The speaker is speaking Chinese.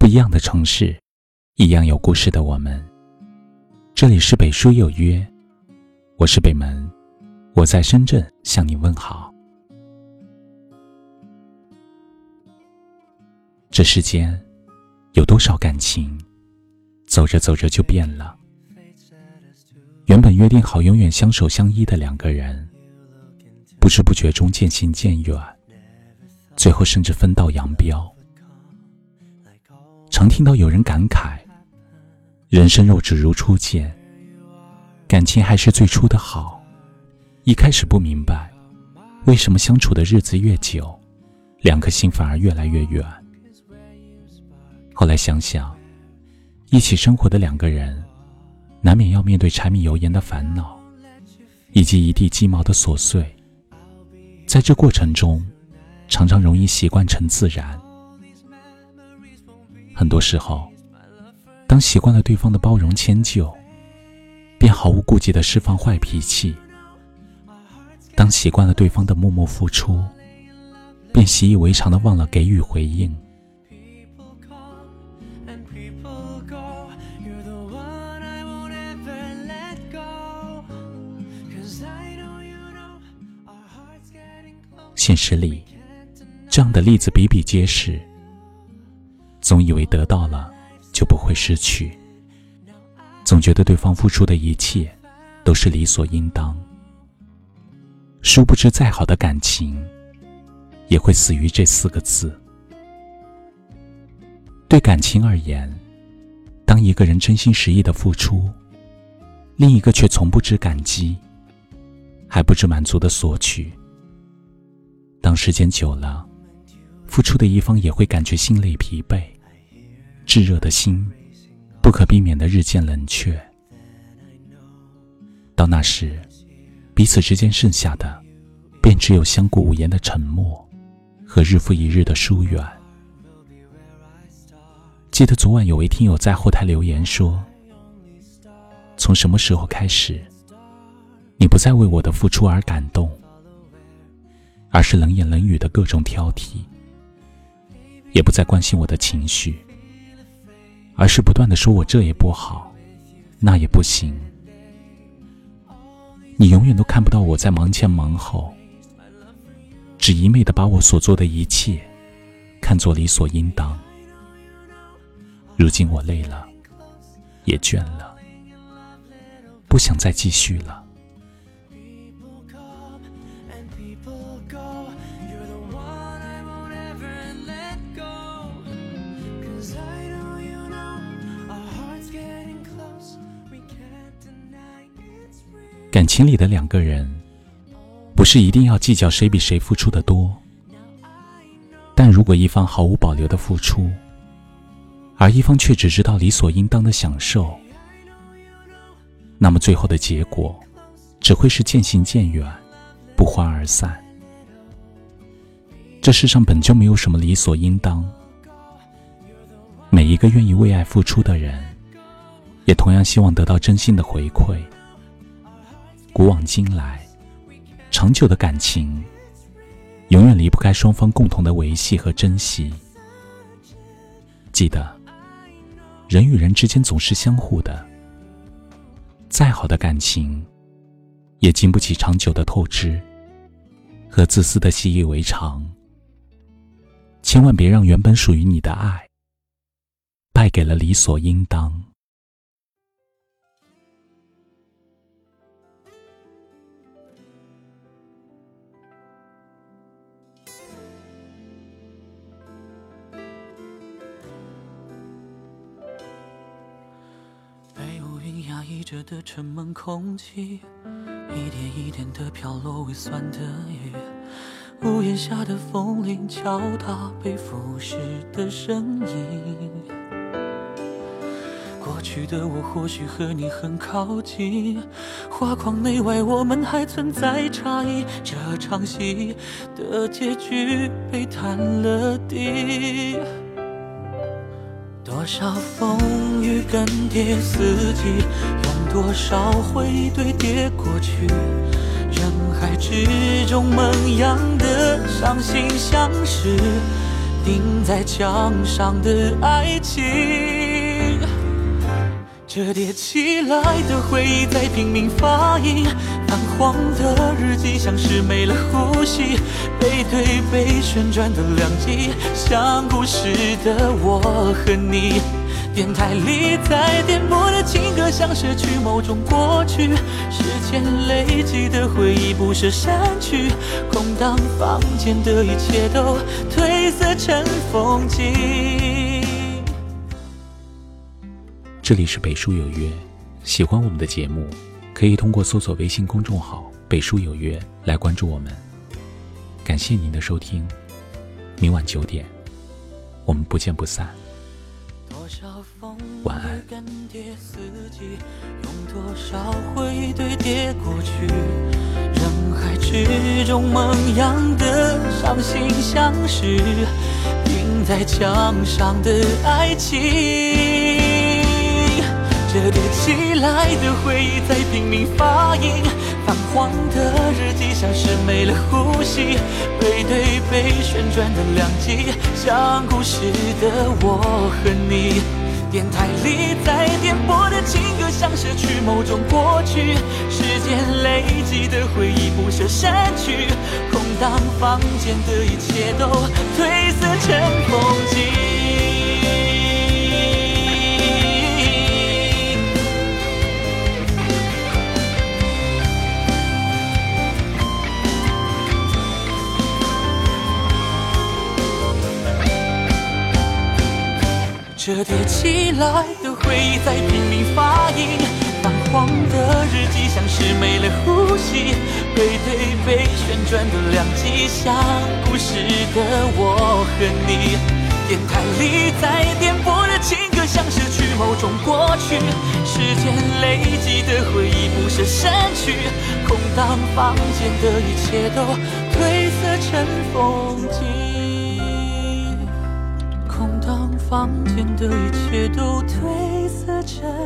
不一样的城市，一样有故事的我们。这里是北书有约，我是北门，我在深圳向你问好。这世间有多少感情，走着走着就变了。原本约定好永远相守相依的两个人，不知不觉中渐行渐远，最后甚至分道扬镳。常听到有人感慨：“人生若只如初见，感情还是最初的好。”一开始不明白，为什么相处的日子越久，两颗心反而越来越远。后来想想，一起生活的两个人，难免要面对柴米油盐的烦恼，以及一地鸡毛的琐碎。在这过程中，常常容易习惯成自然。很多时候，当习惯了对方的包容迁就，便毫无顾忌的释放坏脾气；当习惯了对方的默默付出，便习以为常的忘了给予回应。现实里，这样的例子比比皆是。总以为得到了就不会失去，总觉得对方付出的一切都是理所应当。殊不知，再好的感情也会死于这四个字。对感情而言，当一个人真心实意的付出，另一个却从不知感激，还不知满足的索取。当时间久了，付出的一方也会感觉心累疲惫，炙热的心不可避免的日渐冷却。到那时，彼此之间剩下的，便只有相顾无言的沉默，和日复一日的疏远。记得昨晚有位听友在后台留言说：“从什么时候开始，你不再为我的付出而感动，而是冷言冷语的各种挑剔？”也不再关心我的情绪，而是不断的说我这也不好，那也不行。你永远都看不到我在忙前忙后，只一昧的把我所做的一切看作理所应当。如今我累了，也倦了，不想再继续了。感情里的两个人，不是一定要计较谁比谁付出的多。但如果一方毫无保留的付出，而一方却只知道理所应当的享受，那么最后的结果，只会是渐行渐远，不欢而散。这世上本就没有什么理所应当，每一个愿意为爱付出的人，也同样希望得到真心的回馈。古往今来，长久的感情永远离不开双方共同的维系和珍惜。记得，人与人之间总是相互的，再好的感情也经不起长久的透支和自私的习以为常。千万别让原本属于你的爱败给了理所应当。压抑着的沉闷空气，一点一点的飘落微酸的雨。屋檐下的风铃敲打被腐蚀的声音。过去的我或许和你很靠近，画框内外我们还存在差异。这场戏的结局被摊了地。多少风雨更迭四季，用多少回忆堆叠过去，人海之中萌芽的伤心相识，钉在墙上的爱情。折叠起来的回忆在拼命发音，泛黄的日记像是没了呼吸，背对背旋转的两极，像故事的我和你。电台里在点播的情歌，像是去某种过去，时间累积的回忆不舍删去，空荡房间的一切都褪色成风景。这里是北书有约，喜欢我们的节目，可以通过搜索微信公众号“北书有约”来关注我们。感谢您的收听，明晚九点，我们不见不散。多少风晚安。用多少回堆叠过去，人海之中萌芽的伤心相识，钉在墙上的爱情，折叠起来的回忆在拼命发音，泛黄的日记像是没了呼吸，背对背旋转的两极，像故事的我和你。电台里在点播的情歌，像是去某种过去，时间累积的回忆不舍删去，空荡房间的一切都褪色成风景。折叠起来的回忆在拼命发音，泛黄的日记像是没了呼吸，背对背旋转的两极，像故事的我和你。电台里在点播的情歌，像是去某种过去，时间累积的回忆不舍删去，空荡房间的一切都褪色成风景。房间的一切都褪色成